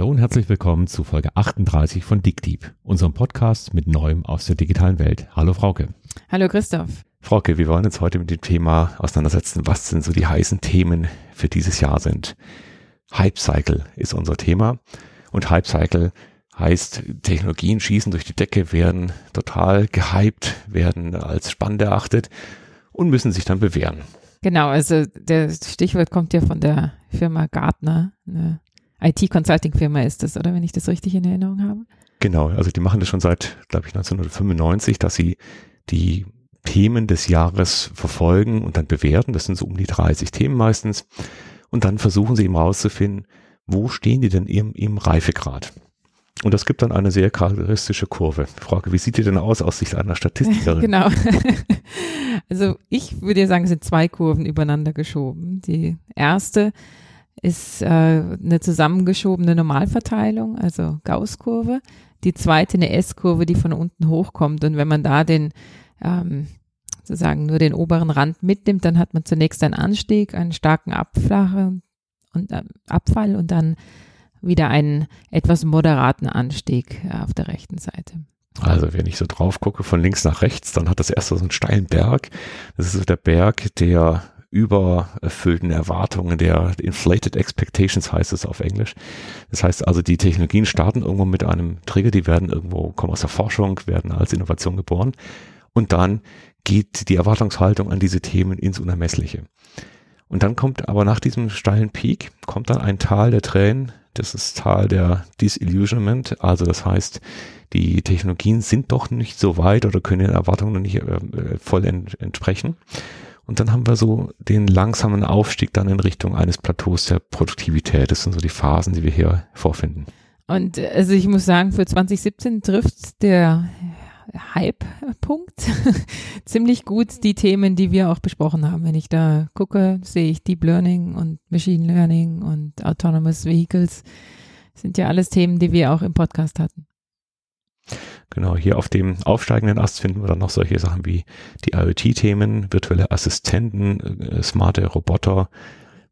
Hallo und herzlich willkommen zu Folge 38 von DickDeep, unserem Podcast mit Neuem aus der digitalen Welt. Hallo Frauke. Hallo Christoph. Frauke, wir wollen uns heute mit dem Thema auseinandersetzen, was denn so die heißen Themen für dieses Jahr sind. Hype Cycle ist unser Thema und Hype Cycle heißt, Technologien schießen durch die Decke, werden total gehypt, werden als spannend erachtet und müssen sich dann bewähren. Genau, also der Stichwort kommt ja von der Firma Gartner, eine IT-Consulting-Firma ist das, oder wenn ich das richtig in Erinnerung habe? Genau, also die machen das schon seit, glaube ich, 1995, dass sie die Themen des Jahres verfolgen und dann bewerten. Das sind so um die 30 Themen meistens. Und dann versuchen sie eben rauszufinden, wo stehen die denn im, im Reifegrad? Und das gibt dann eine sehr charakteristische Kurve. Frage, wie sieht die denn aus aus Sicht einer Statistikerin? genau. Also ich würde sagen, es sind zwei Kurven übereinander geschoben. Die erste ist äh, eine zusammengeschobene Normalverteilung, also Gauss-Kurve. Die zweite eine S-Kurve, die von unten hochkommt. Und wenn man da den ähm, sozusagen nur den oberen Rand mitnimmt, dann hat man zunächst einen Anstieg, einen starken Abflachen und äh, Abfall und dann wieder einen etwas moderaten Anstieg äh, auf der rechten Seite. Also wenn ich so drauf gucke von links nach rechts, dann hat das erste so einen steilen Berg. Das ist so der Berg der übererfüllten Erwartungen, der inflated expectations heißt es auf Englisch. Das heißt also, die Technologien starten irgendwo mit einem Trigger, die werden irgendwo, kommen aus der Forschung, werden als Innovation geboren und dann geht die Erwartungshaltung an diese Themen ins Unermessliche. Und dann kommt aber nach diesem steilen Peak, kommt dann ein Tal der Tränen, das ist Tal der Disillusionment, also das heißt, die Technologien sind doch nicht so weit oder können den Erwartungen noch nicht äh, voll ent entsprechen. Und dann haben wir so den langsamen Aufstieg dann in Richtung eines Plateaus der Produktivität. Das sind so die Phasen, die wir hier vorfinden. Und also ich muss sagen, für 2017 trifft der Hype-Punkt ziemlich gut die Themen, die wir auch besprochen haben. Wenn ich da gucke, sehe ich Deep Learning und Machine Learning und Autonomous Vehicles. Sind ja alles Themen, die wir auch im Podcast hatten. Genau, hier auf dem aufsteigenden Ast finden wir dann noch solche Sachen wie die IoT-Themen, virtuelle Assistenten, äh, smarte Roboter,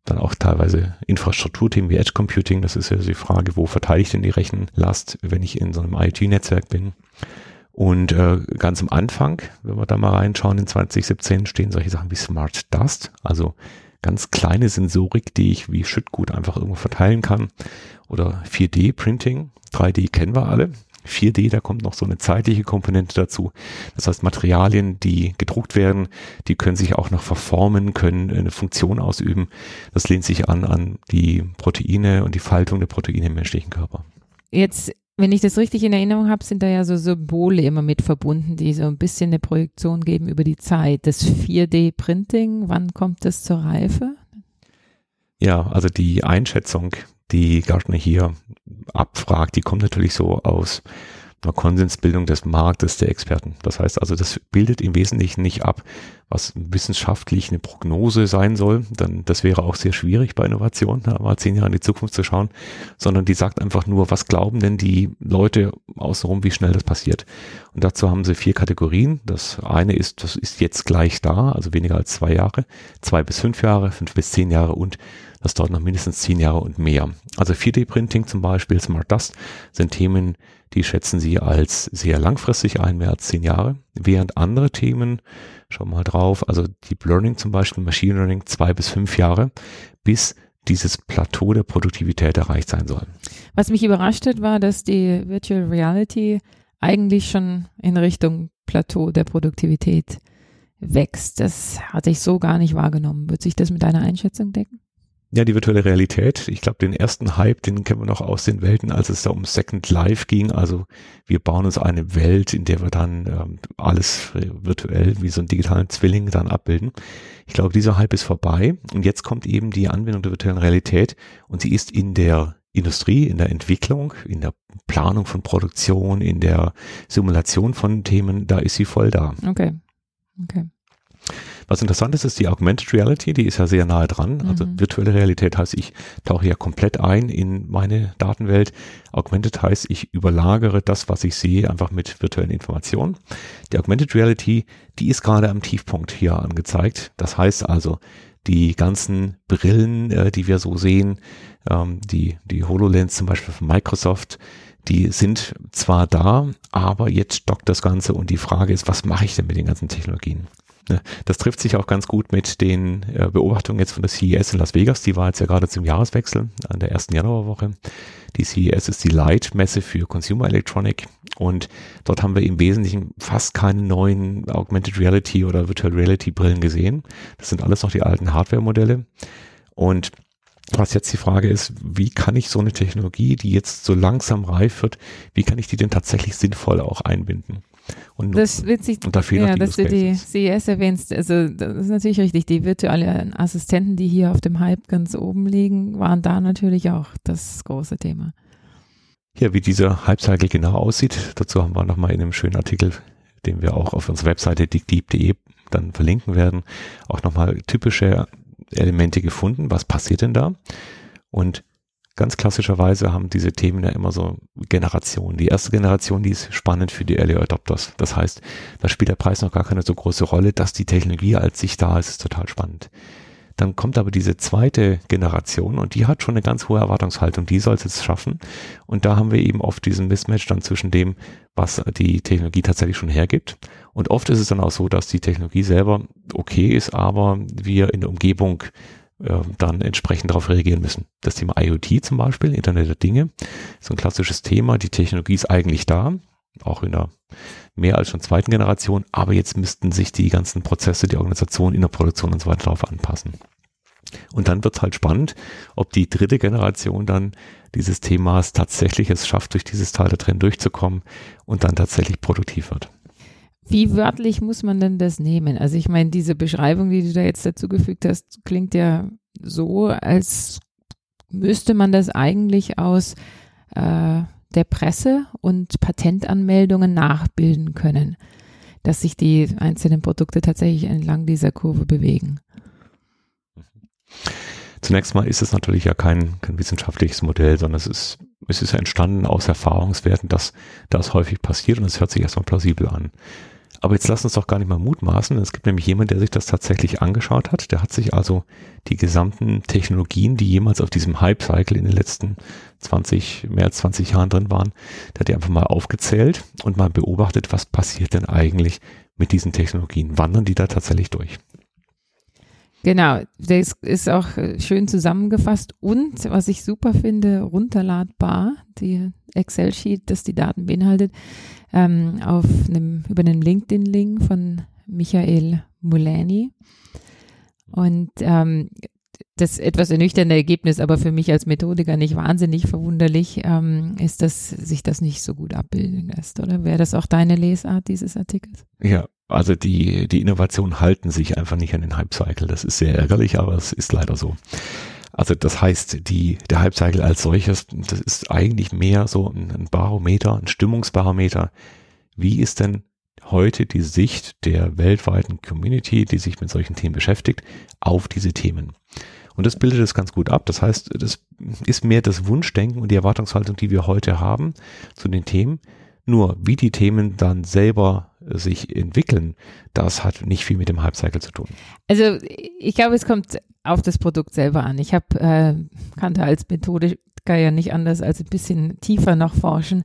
dann auch teilweise Infrastrukturthemen wie Edge Computing. Das ist ja die Frage, wo verteile ich denn die Rechenlast, wenn ich in so einem IoT-Netzwerk bin. Und äh, ganz am Anfang, wenn wir da mal reinschauen, in 2017 stehen solche Sachen wie Smart Dust, also ganz kleine Sensorik, die ich wie Schüttgut einfach irgendwo verteilen kann. Oder 4D-Printing, 3D kennen wir alle. 4D, da kommt noch so eine zeitliche Komponente dazu. Das heißt, Materialien, die gedruckt werden, die können sich auch noch verformen, können eine Funktion ausüben. Das lehnt sich an an die Proteine und die Faltung der Proteine im menschlichen Körper. Jetzt, wenn ich das richtig in Erinnerung habe, sind da ja so Symbole immer mit verbunden, die so ein bisschen eine Projektion geben über die Zeit. Das 4D-Printing, wann kommt das zur Reife? Ja, also die Einschätzung, die Gartner hier abfragt, die kommt natürlich so aus einer Konsensbildung des Marktes der Experten. Das heißt also, das bildet im Wesentlichen nicht ab, was wissenschaftlich eine Prognose sein soll. Dann, das wäre auch sehr schwierig bei Innovation, da mal zehn Jahre in die Zukunft zu schauen, sondern die sagt einfach nur, was glauben denn die Leute außenrum, wie schnell das passiert. Und dazu haben sie vier Kategorien. Das eine ist, das ist jetzt gleich da, also weniger als zwei Jahre, zwei bis fünf Jahre, fünf bis zehn Jahre und das dauert noch mindestens zehn Jahre und mehr. Also 4D-Printing zum Beispiel, Smart Dust sind Themen, die schätzen sie als sehr langfristig ein, mehr als zehn Jahre, während andere Themen, schau mal drauf, also Deep Learning zum Beispiel, Machine Learning zwei bis fünf Jahre, bis dieses Plateau der Produktivität erreicht sein soll. Was mich überrascht hat, war, dass die Virtual Reality eigentlich schon in Richtung Plateau der Produktivität wächst. Das hatte ich so gar nicht wahrgenommen. Wird sich das mit deiner Einschätzung decken? Ja, die virtuelle Realität. Ich glaube, den ersten Hype, den kennen wir noch aus den Welten, als es da um Second Life ging. Also wir bauen uns eine Welt, in der wir dann ähm, alles virtuell wie so einen digitalen Zwilling dann abbilden. Ich glaube, dieser Hype ist vorbei. Und jetzt kommt eben die Anwendung der virtuellen Realität und sie ist in der Industrie, in der Entwicklung, in der Planung von Produktion, in der Simulation von Themen, da ist sie voll da. Okay. Okay. Was interessant ist, ist die Augmented Reality, die ist ja sehr nahe dran. Also mhm. virtuelle Realität heißt, ich tauche ja komplett ein in meine Datenwelt. Augmented heißt, ich überlagere das, was ich sehe, einfach mit virtuellen Informationen. Die Augmented Reality, die ist gerade am Tiefpunkt hier angezeigt. Das heißt also, die ganzen Brillen, äh, die wir so sehen, ähm, die, die HoloLens zum Beispiel von Microsoft, die sind zwar da, aber jetzt stockt das Ganze und die Frage ist, was mache ich denn mit den ganzen Technologien? Ne, das trifft sich auch ganz gut mit den äh, Beobachtungen jetzt von der CES in Las Vegas. Die war jetzt ja gerade zum Jahreswechsel an der ersten Januarwoche. Die CES ist die Light-Messe für Consumer Electronic und dort haben wir im Wesentlichen fast keine neuen Augmented Reality oder Virtual Reality Brillen gesehen. Das sind alles noch die alten Hardware-Modelle. Und was jetzt die Frage ist, wie kann ich so eine Technologie, die jetzt so langsam reif wird, wie kann ich die denn tatsächlich sinnvoll auch einbinden? Und, das wird sich, und dafür ja, dass du die CES erwähnst, also das ist natürlich richtig, die virtuellen Assistenten, die hier auf dem Hype ganz oben liegen, waren da natürlich auch das große Thema. Ja, wie dieser Hype-Cycle genau aussieht, dazu haben wir nochmal in einem schönen Artikel, den wir auch auf unserer Webseite dickdeep.de dann verlinken werden, auch nochmal typische Elemente gefunden. Was passiert denn da? Und ganz klassischerweise haben diese Themen ja immer so Generationen. Die erste Generation, die ist spannend für die Early Adopters. Das heißt, da spielt der Preis noch gar keine so große Rolle, dass die Technologie als sich da ist, ist total spannend. Dann kommt aber diese zweite Generation und die hat schon eine ganz hohe Erwartungshaltung. Die soll es jetzt schaffen. Und da haben wir eben oft diesen Mismatch dann zwischen dem, was die Technologie tatsächlich schon hergibt. Und oft ist es dann auch so, dass die Technologie selber okay ist, aber wir in der Umgebung äh, dann entsprechend darauf reagieren müssen. Das Thema IoT zum Beispiel, Internet der Dinge, ist ein klassisches Thema. Die Technologie ist eigentlich da, auch in der mehr als schon zweiten Generation, aber jetzt müssten sich die ganzen Prozesse, die Organisation in der Produktion und so weiter darauf anpassen. Und dann wird es halt spannend, ob die dritte Generation dann dieses Themas tatsächlich es schafft, durch dieses Teil der Trend durchzukommen und dann tatsächlich produktiv wird. Wie wörtlich muss man denn das nehmen? Also ich meine, diese Beschreibung, die du da jetzt dazu gefügt hast, klingt ja so, als müsste man das eigentlich aus äh, der Presse und Patentanmeldungen nachbilden können, dass sich die einzelnen Produkte tatsächlich entlang dieser Kurve bewegen. Zunächst mal ist es natürlich ja kein, kein wissenschaftliches Modell, sondern es ist, es ist entstanden aus Erfahrungswerten, dass das häufig passiert und es hört sich erstmal plausibel an. Aber jetzt lass uns doch gar nicht mal mutmaßen. Es gibt nämlich jemand, der sich das tatsächlich angeschaut hat. Der hat sich also die gesamten Technologien, die jemals auf diesem Hype-Cycle in den letzten 20, mehr als 20 Jahren drin waren, der hat die einfach mal aufgezählt und mal beobachtet, was passiert denn eigentlich mit diesen Technologien? Wandern die da tatsächlich durch? Genau, das ist auch schön zusammengefasst und was ich super finde, runterladbar, die Excel-Sheet, das die Daten beinhaltet ähm, auf einem, über einen LinkedIn-Link von Michael Mulani. Und ähm, das etwas ernüchternde Ergebnis, aber für mich als Methodiker nicht wahnsinnig verwunderlich, ähm, ist, dass sich das nicht so gut abbilden lässt, oder? Wäre das auch deine Lesart dieses Artikels? Ja, also die, die Innovationen halten sich einfach nicht an den Hype-Cycle. Das ist sehr ärgerlich, aber es ist leider so. Also das heißt, die, der Hype-Cycle als solches, das ist eigentlich mehr so ein, Barometer, ein Stimmungsbarometer. Wie ist denn heute die Sicht der weltweiten Community, die sich mit solchen Themen beschäftigt, auf diese Themen? Und das bildet es ganz gut ab. Das heißt, das ist mehr das Wunschdenken und die Erwartungshaltung, die wir heute haben zu den Themen. Nur wie die Themen dann selber sich entwickeln, das hat nicht viel mit dem Hype-Cycle zu tun. Also ich glaube, es kommt auf das Produkt selber an. Ich habe äh, kannte als Methodiker ja nicht anders als ein bisschen tiefer noch forschen.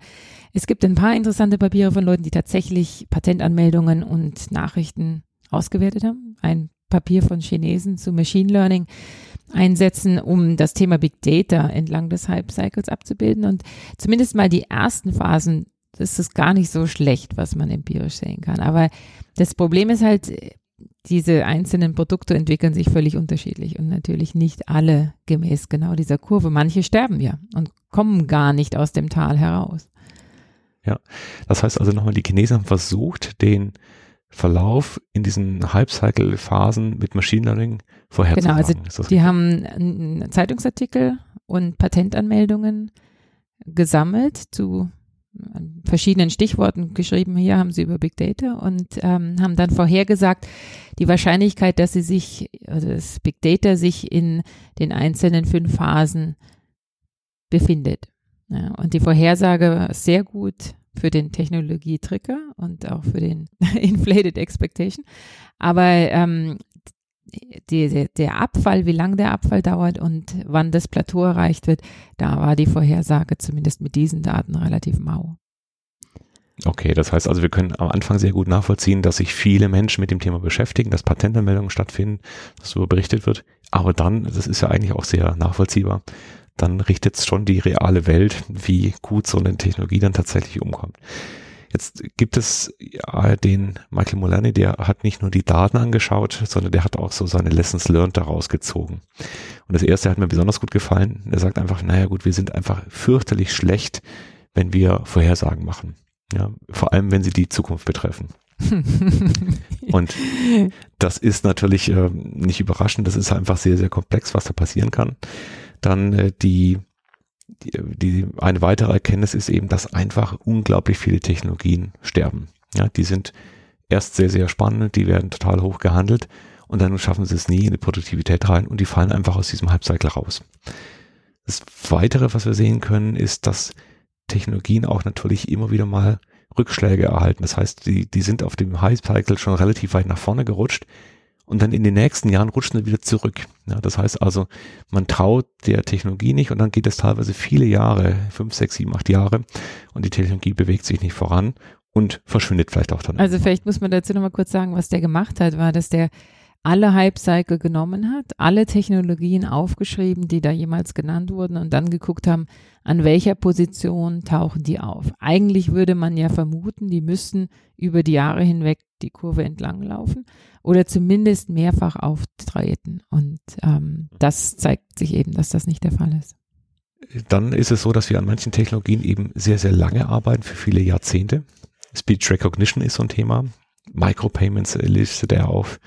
Es gibt ein paar interessante Papiere von Leuten, die tatsächlich Patentanmeldungen und Nachrichten ausgewertet haben. Ein Papier von Chinesen zu Machine Learning einsetzen, um das Thema Big Data entlang des Hype Cycles abzubilden. Und zumindest mal die ersten Phasen, das ist gar nicht so schlecht, was man empirisch sehen kann. Aber das Problem ist halt, diese einzelnen Produkte entwickeln sich völlig unterschiedlich und natürlich nicht alle gemäß genau dieser Kurve. Manche sterben ja und kommen gar nicht aus dem Tal heraus. Ja, das heißt also nochmal, die Chinesen haben versucht, den Verlauf in diesen Hype-Cycle-Phasen mit Machine Learning vorherzusagen. Genau, also die haben Zeitungsartikel und Patentanmeldungen gesammelt zu verschiedenen Stichworten geschrieben. Hier haben sie über Big Data und ähm, haben dann vorhergesagt, die Wahrscheinlichkeit, dass sie sich, also das Big Data sich in den einzelnen fünf Phasen befindet. Ja, und die Vorhersage war sehr gut für den Technologie-Trigger und auch für den Inflated Expectation. Aber ähm, die, der, der Abfall, wie lang der Abfall dauert und wann das Plateau erreicht wird, da war die Vorhersage zumindest mit diesen Daten relativ mau. Okay, das heißt also, wir können am Anfang sehr gut nachvollziehen, dass sich viele Menschen mit dem Thema beschäftigen, dass Patentanmeldungen stattfinden, dass darüber berichtet wird. Aber dann, das ist ja eigentlich auch sehr nachvollziehbar, dann richtet es schon die reale Welt, wie gut so eine Technologie dann tatsächlich umkommt. Jetzt gibt es ja, den Michael Mulani, der hat nicht nur die Daten angeschaut, sondern der hat auch so seine Lessons learned daraus gezogen. Und das erste hat mir besonders gut gefallen. Er sagt einfach, naja gut, wir sind einfach fürchterlich schlecht, wenn wir Vorhersagen machen. Ja, vor allem, wenn sie die Zukunft betreffen. und das ist natürlich äh, nicht überraschend, das ist einfach sehr, sehr komplex, was da passieren kann. Dann äh, die, die, die, eine weitere Erkenntnis ist eben, dass einfach unglaublich viele Technologien sterben. Ja, die sind erst sehr, sehr spannend, die werden total hoch gehandelt und dann schaffen sie es nie in die Produktivität rein und die fallen einfach aus diesem Halbcycle raus. Das weitere, was wir sehen können, ist, dass Technologien auch natürlich immer wieder mal Rückschläge erhalten. Das heißt, die, die sind auf dem High Cycle schon relativ weit nach vorne gerutscht und dann in den nächsten Jahren rutschen sie wieder zurück. Ja, das heißt also, man traut der Technologie nicht und dann geht es teilweise viele Jahre, fünf, sechs, sieben, acht Jahre und die Technologie bewegt sich nicht voran und verschwindet vielleicht auch dann. Also vielleicht muss man dazu nochmal kurz sagen, was der gemacht hat, war, dass der alle Hype-Cycle genommen hat, alle Technologien aufgeschrieben, die da jemals genannt wurden und dann geguckt haben, an welcher Position tauchen die auf. Eigentlich würde man ja vermuten, die müssten über die Jahre hinweg die Kurve entlang laufen oder zumindest mehrfach auftreten. Und ähm, das zeigt sich eben, dass das nicht der Fall ist. Dann ist es so, dass wir an manchen Technologien eben sehr, sehr lange arbeiten, für viele Jahrzehnte. Speech Recognition ist so ein Thema. Micropayments listet er auf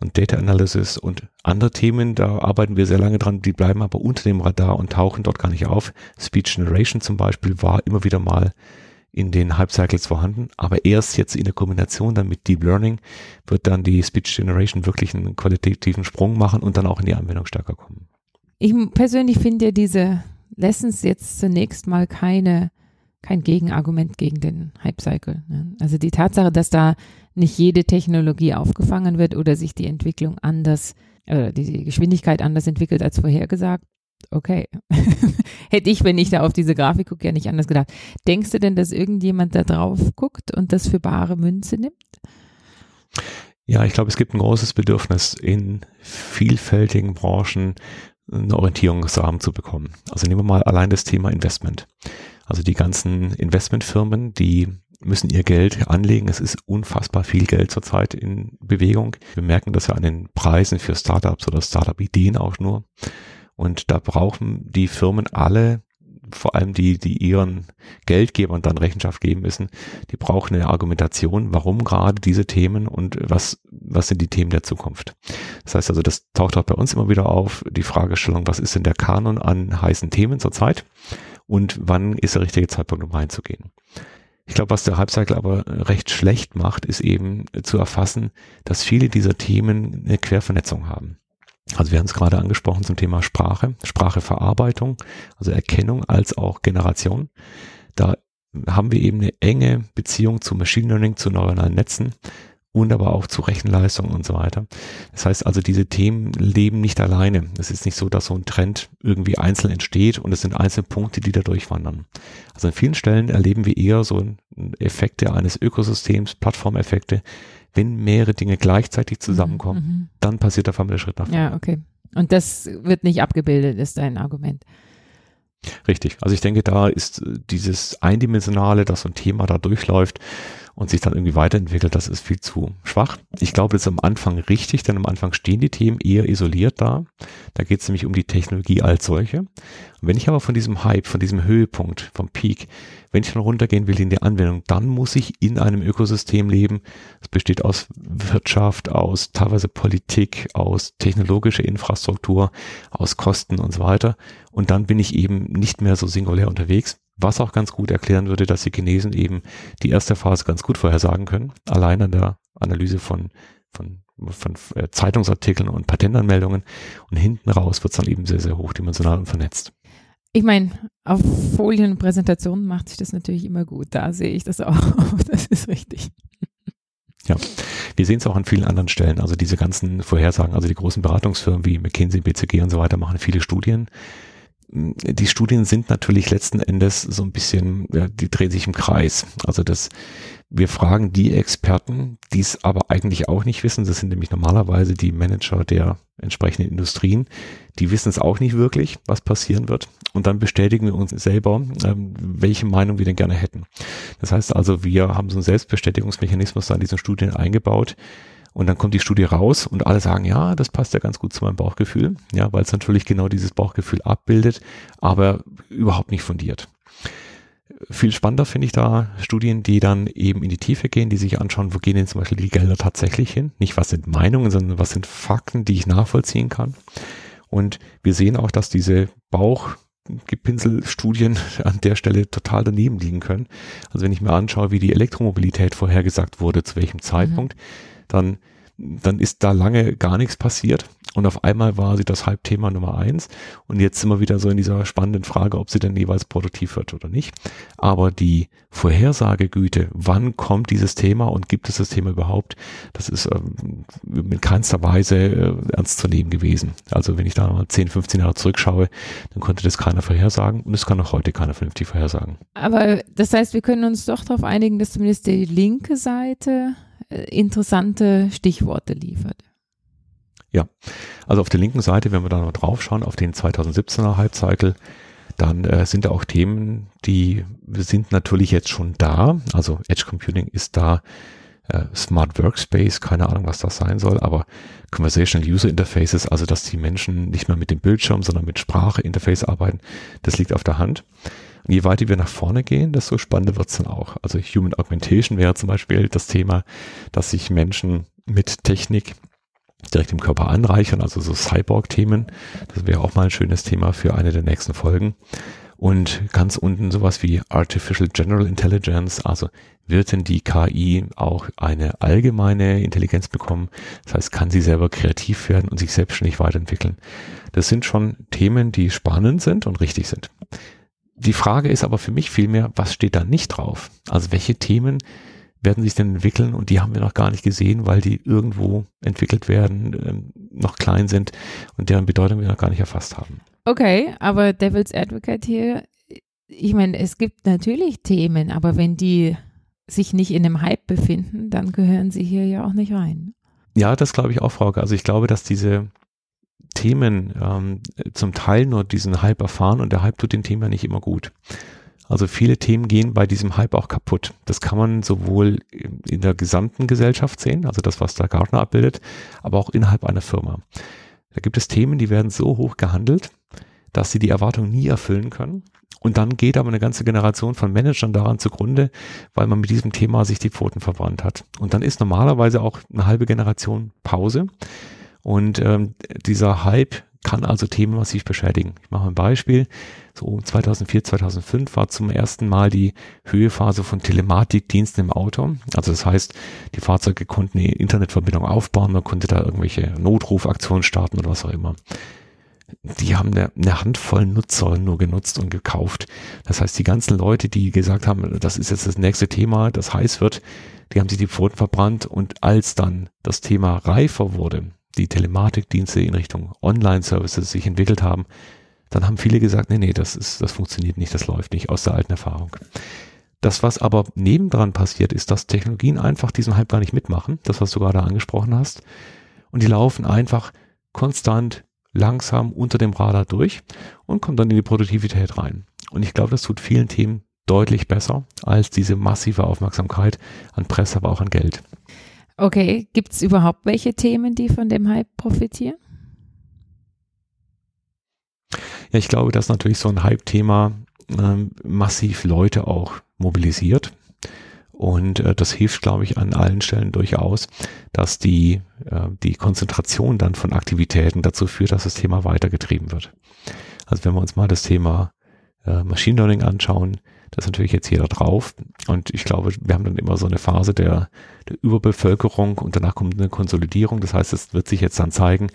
und Data Analysis und andere Themen, da arbeiten wir sehr lange dran, die bleiben aber unter dem Radar und tauchen dort gar nicht auf. Speech Generation zum Beispiel war immer wieder mal in den Hype Cycles vorhanden, aber erst jetzt in der Kombination dann mit Deep Learning wird dann die Speech Generation wirklich einen qualitativen Sprung machen und dann auch in die Anwendung stärker kommen. Ich persönlich finde ja diese Lessons jetzt zunächst mal keine kein Gegenargument gegen den Hype Cycle. Ne? Also die Tatsache, dass da nicht jede Technologie aufgefangen wird oder sich die Entwicklung anders, äh, die Geschwindigkeit anders entwickelt als vorhergesagt. Okay. Hätte ich, wenn ich da auf diese Grafik gucke, ja nicht anders gedacht. Denkst du denn, dass irgendjemand da drauf guckt und das für bare Münze nimmt? Ja, ich glaube, es gibt ein großes Bedürfnis in vielfältigen Branchen einen Orientierungsrahmen zu bekommen. Also nehmen wir mal allein das Thema Investment. Also die ganzen Investmentfirmen, die müssen ihr Geld anlegen. Es ist unfassbar viel Geld zurzeit in Bewegung. Wir merken das ja an den Preisen für Startups oder Startup-Ideen auch nur. Und da brauchen die Firmen alle, vor allem die, die ihren Geldgebern dann Rechenschaft geben müssen, die brauchen eine Argumentation, warum gerade diese Themen und was, was sind die Themen der Zukunft. Das heißt also, das taucht auch bei uns immer wieder auf, die Fragestellung, was ist denn der Kanon an heißen Themen zurzeit und wann ist der richtige Zeitpunkt, um reinzugehen. Ich glaube, was der Halbcycle aber recht schlecht macht, ist eben zu erfassen, dass viele dieser Themen eine Quervernetzung haben. Also wir haben es gerade angesprochen zum Thema Sprache, Spracheverarbeitung, also Erkennung als auch Generation. Da haben wir eben eine enge Beziehung zu Machine Learning, zu neuronalen Netzen und aber auch zu Rechenleistung und so weiter. Das heißt also, diese Themen leben nicht alleine. Es ist nicht so, dass so ein Trend irgendwie einzeln entsteht und es sind einzelne Punkte, die da durchwandern. Also an vielen Stellen erleben wir eher so Effekte eines Ökosystems, Plattformeffekte. Wenn mehrere Dinge gleichzeitig zusammenkommen, mhm, mhm. dann passiert der Schritt nach vorne. Ja, okay. Und das wird nicht abgebildet, ist dein Argument. Richtig. Also ich denke, da ist dieses Eindimensionale, dass so ein Thema da durchläuft, und sich dann irgendwie weiterentwickelt, das ist viel zu schwach. Ich glaube, das ist am Anfang richtig, denn am Anfang stehen die Themen eher isoliert da. Da geht es nämlich um die Technologie als solche. Und wenn ich aber von diesem Hype, von diesem Höhepunkt, vom Peak, wenn ich dann runtergehen will in die Anwendung, dann muss ich in einem Ökosystem leben. Es besteht aus Wirtschaft, aus teilweise Politik, aus technologischer Infrastruktur, aus Kosten und so weiter. Und dann bin ich eben nicht mehr so singulär unterwegs, was auch ganz gut erklären würde, dass die Chinesen eben die erste Phase ganz gut vorhersagen können, allein an der Analyse von, von, von äh, Zeitungsartikeln und Patentanmeldungen. Und hinten raus wird es dann eben sehr, sehr hochdimensional und vernetzt. Ich meine, auf Folien und Präsentationen macht sich das natürlich immer gut. Da sehe ich das auch. Das ist richtig. Ja. Wir sehen es auch an vielen anderen Stellen. Also diese ganzen Vorhersagen, also die großen Beratungsfirmen wie McKinsey, BCG und so weiter machen viele Studien. Die Studien sind natürlich letzten Endes so ein bisschen, ja, die drehen sich im Kreis. Also das, wir fragen die Experten, die es aber eigentlich auch nicht wissen. Das sind nämlich normalerweise die Manager der entsprechenden Industrien. Die wissen es auch nicht wirklich, was passieren wird. Und dann bestätigen wir uns selber, ähm, welche Meinung wir denn gerne hätten. Das heißt also, wir haben so einen Selbstbestätigungsmechanismus da in diesen Studien eingebaut. Und dann kommt die Studie raus und alle sagen, ja, das passt ja ganz gut zu meinem Bauchgefühl. Ja, weil es natürlich genau dieses Bauchgefühl abbildet, aber überhaupt nicht fundiert viel spannender finde ich da Studien, die dann eben in die Tiefe gehen, die sich anschauen, wo gehen denn zum Beispiel die Gelder tatsächlich hin? Nicht was sind Meinungen, sondern was sind Fakten, die ich nachvollziehen kann. Und wir sehen auch, dass diese Bauchgepinselstudien an der Stelle total daneben liegen können. Also wenn ich mir anschaue, wie die Elektromobilität vorhergesagt wurde, zu welchem Zeitpunkt, mhm. Dann dann ist da lange gar nichts passiert. Und auf einmal war sie das Halbthema Nummer eins. Und jetzt sind wir wieder so in dieser spannenden Frage, ob sie denn jeweils produktiv wird oder nicht. Aber die Vorhersagegüte, wann kommt dieses Thema und gibt es das Thema überhaupt, das ist ähm, in keinster Weise äh, ernst zu nehmen gewesen. Also wenn ich da mal 10, 15 Jahre zurückschaue, dann konnte das keiner vorhersagen und es kann auch heute keiner vernünftig vorhersagen. Aber das heißt, wir können uns doch darauf einigen, dass zumindest die linke Seite interessante Stichworte liefert. Ja, also auf der linken Seite, wenn wir da noch drauf schauen, auf den 2017er Halbcycle, dann äh, sind da auch Themen, die sind natürlich jetzt schon da. Also Edge Computing ist da, äh, Smart Workspace, keine Ahnung, was das sein soll, aber Conversational User Interfaces, also dass die Menschen nicht mehr mit dem Bildschirm, sondern mit Sprache-Interface arbeiten, das liegt auf der Hand. Und je weiter wir nach vorne gehen, desto spannender wird's dann auch. Also Human Augmentation wäre zum Beispiel das Thema, dass sich Menschen mit Technik direkt im Körper anreichern, also so Cyborg-Themen. Das wäre auch mal ein schönes Thema für eine der nächsten Folgen. Und ganz unten sowas wie Artificial General Intelligence, also wird denn die KI auch eine allgemeine Intelligenz bekommen? Das heißt, kann sie selber kreativ werden und sich selbstständig weiterentwickeln? Das sind schon Themen, die spannend sind und richtig sind. Die Frage ist aber für mich vielmehr, was steht da nicht drauf? Also welche Themen werden sich denn entwickeln und die haben wir noch gar nicht gesehen, weil die irgendwo entwickelt werden, ähm, noch klein sind und deren Bedeutung wir noch gar nicht erfasst haben. Okay, aber Devil's Advocate hier, ich meine, es gibt natürlich Themen, aber wenn die sich nicht in einem Hype befinden, dann gehören sie hier ja auch nicht rein. Ja, das glaube ich auch, Frauke. Also ich glaube, dass diese Themen ähm, zum Teil nur diesen Hype erfahren und der Hype tut den Thema nicht immer gut. Also viele Themen gehen bei diesem Hype auch kaputt. Das kann man sowohl in der gesamten Gesellschaft sehen, also das, was der Gartner abbildet, aber auch innerhalb einer Firma. Da gibt es Themen, die werden so hoch gehandelt, dass sie die Erwartungen nie erfüllen können. Und dann geht aber eine ganze Generation von Managern daran zugrunde, weil man mit diesem Thema sich die Pfoten verbrannt hat. Und dann ist normalerweise auch eine halbe Generation Pause. Und ähm, dieser Hype kann also Themen massiv beschädigen. Ich mache ein Beispiel. So 2004, 2005 war zum ersten Mal die Höhephase von Telematikdiensten im Auto. Also das heißt, die Fahrzeuge konnten eine Internetverbindung aufbauen, man konnte da irgendwelche Notrufaktionen starten oder was auch immer. Die haben eine Handvoll Nutzer nur genutzt und gekauft. Das heißt, die ganzen Leute, die gesagt haben, das ist jetzt das nächste Thema, das heiß wird, die haben sich die Pfoten verbrannt und als dann das Thema reifer wurde, die Telematikdienste in Richtung Online-Services sich entwickelt haben, dann haben viele gesagt, nee, nee, das ist, das funktioniert nicht, das läuft nicht aus der alten Erfahrung. Das, was aber nebendran passiert, ist, dass Technologien einfach diesen Hype gar nicht mitmachen, das, was du gerade angesprochen hast. Und die laufen einfach konstant langsam unter dem Radar durch und kommen dann in die Produktivität rein. Und ich glaube, das tut vielen Themen deutlich besser als diese massive Aufmerksamkeit an Presse, aber auch an Geld. Okay, gibt es überhaupt welche Themen, die von dem Hype profitieren? Ja, ich glaube, dass natürlich so ein Hype-Thema ähm, massiv Leute auch mobilisiert. Und äh, das hilft, glaube ich, an allen Stellen durchaus, dass die, äh, die Konzentration dann von Aktivitäten dazu führt, dass das Thema weitergetrieben wird. Also wenn wir uns mal das Thema äh, Machine Learning anschauen, das ist natürlich jetzt jeder drauf. Und ich glaube, wir haben dann immer so eine Phase der, der Überbevölkerung und danach kommt eine Konsolidierung. Das heißt, es wird sich jetzt dann zeigen,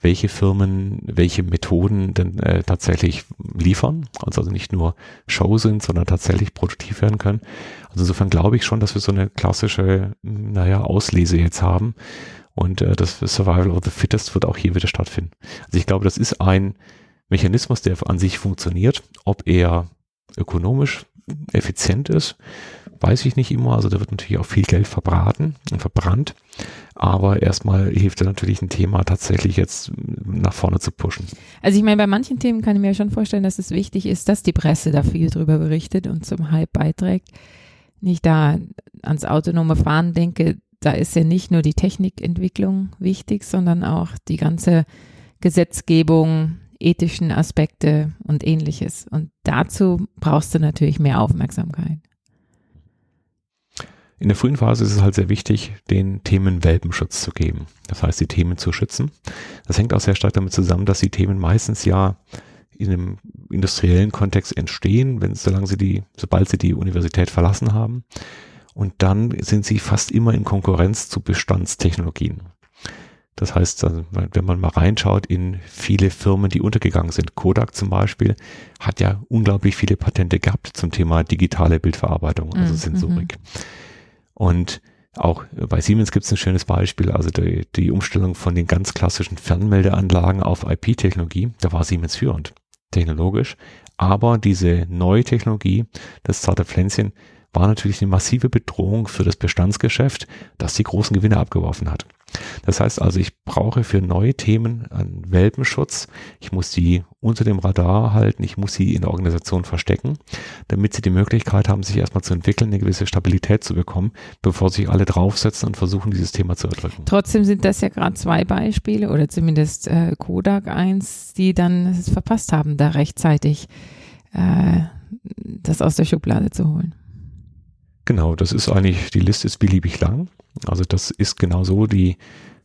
welche Firmen welche Methoden denn äh, tatsächlich liefern, also, also nicht nur Show sind, sondern tatsächlich produktiv werden können. Also insofern glaube ich schon, dass wir so eine klassische, naja, Auslese jetzt haben und äh, das Survival of the Fittest wird auch hier wieder stattfinden. Also ich glaube, das ist ein Mechanismus, der an sich funktioniert. Ob er ökonomisch effizient ist, weiß ich nicht immer. Also da wird natürlich auch viel Geld verbraten und verbrannt. Aber erstmal hilft er natürlich ein Thema tatsächlich jetzt nach vorne zu pushen. Also ich meine, bei manchen Themen kann ich mir schon vorstellen, dass es wichtig ist, dass die Presse da viel drüber berichtet und zum Hype beiträgt. Nicht da ans autonome Fahren denke, da ist ja nicht nur die Technikentwicklung wichtig, sondern auch die ganze Gesetzgebung, ethischen Aspekte und ähnliches. Und dazu brauchst du natürlich mehr Aufmerksamkeit. In der frühen Phase ist es halt sehr wichtig, den Themen Welpenschutz zu geben. Das heißt, die Themen zu schützen. Das hängt auch sehr stark damit zusammen, dass die Themen meistens ja in einem industriellen Kontext entstehen, wenn solange sie die, sobald sie die Universität verlassen haben. Und dann sind sie fast immer in Konkurrenz zu Bestandstechnologien. Das heißt, also, wenn man mal reinschaut in viele Firmen, die untergegangen sind, Kodak zum Beispiel, hat ja unglaublich viele Patente gehabt zum Thema digitale Bildverarbeitung, also mhm. Sensorik. Und auch bei Siemens gibt es ein schönes Beispiel, also die, die Umstellung von den ganz klassischen Fernmeldeanlagen auf IP-Technologie, da war Siemens führend, technologisch. Aber diese neue Technologie, das zarte Pflänzchen, war natürlich eine massive Bedrohung für das Bestandsgeschäft, das die großen Gewinne abgeworfen hat. Das heißt also, ich brauche für neue Themen einen Welpenschutz. Ich muss sie unter dem Radar halten. Ich muss sie in der Organisation verstecken, damit sie die Möglichkeit haben, sich erstmal zu entwickeln, eine gewisse Stabilität zu bekommen, bevor sich alle draufsetzen und versuchen, dieses Thema zu erdrücken. Trotzdem sind das ja gerade zwei Beispiele oder zumindest äh, Kodak eins, die dann es verpasst haben, da rechtzeitig äh, das aus der Schublade zu holen. Genau, das ist eigentlich, die Liste ist beliebig lang. Also das ist genau so, die,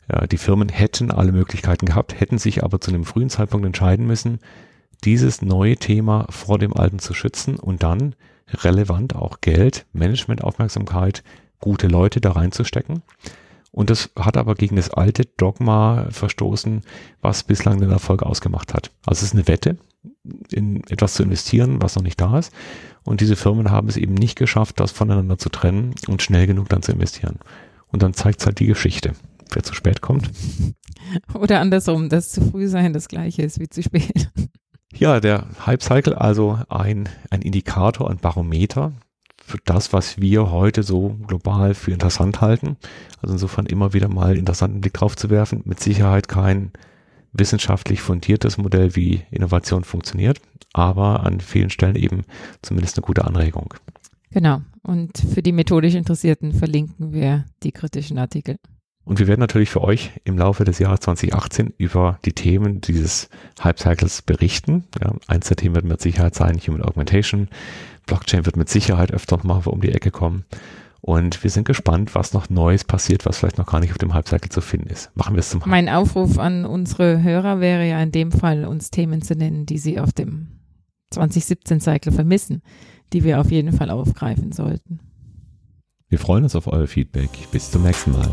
ja, die Firmen hätten alle Möglichkeiten gehabt, hätten sich aber zu einem frühen Zeitpunkt entscheiden müssen, dieses neue Thema vor dem alten zu schützen und dann relevant auch Geld, Managementaufmerksamkeit, gute Leute da reinzustecken. Und das hat aber gegen das alte Dogma verstoßen, was bislang den Erfolg ausgemacht hat. Also es ist eine Wette, in etwas zu investieren, was noch nicht da ist. Und diese Firmen haben es eben nicht geschafft, das voneinander zu trennen und schnell genug dann zu investieren. Und dann zeigt es halt die Geschichte. Wer zu spät kommt. Oder andersrum, dass zu früh sein das gleiche ist wie zu spät. Ja, der Hype Cycle, also ein, ein Indikator, ein Barometer für das, was wir heute so global für interessant halten. Also insofern immer wieder mal interessanten Blick drauf zu werfen. Mit Sicherheit kein wissenschaftlich fundiertes Modell, wie Innovation funktioniert, aber an vielen Stellen eben zumindest eine gute Anregung. Genau. Und für die methodisch Interessierten verlinken wir die kritischen Artikel. Und wir werden natürlich für euch im Laufe des Jahres 2018 über die Themen dieses Hype-Cycles berichten. Ja, eins der Themen wird mit Sicherheit sein Human Augmentation. Blockchain wird mit Sicherheit öfter noch mal um die Ecke kommen. Und wir sind gespannt, was noch Neues passiert, was vielleicht noch gar nicht auf dem Halbcycle zu finden ist. Machen wir es zum Hype. Mein Aufruf an unsere Hörer wäre ja in dem Fall, uns Themen zu nennen, die sie auf dem 2017-Cycle vermissen, die wir auf jeden Fall aufgreifen sollten. Wir freuen uns auf euer Feedback. Bis zum nächsten Mal.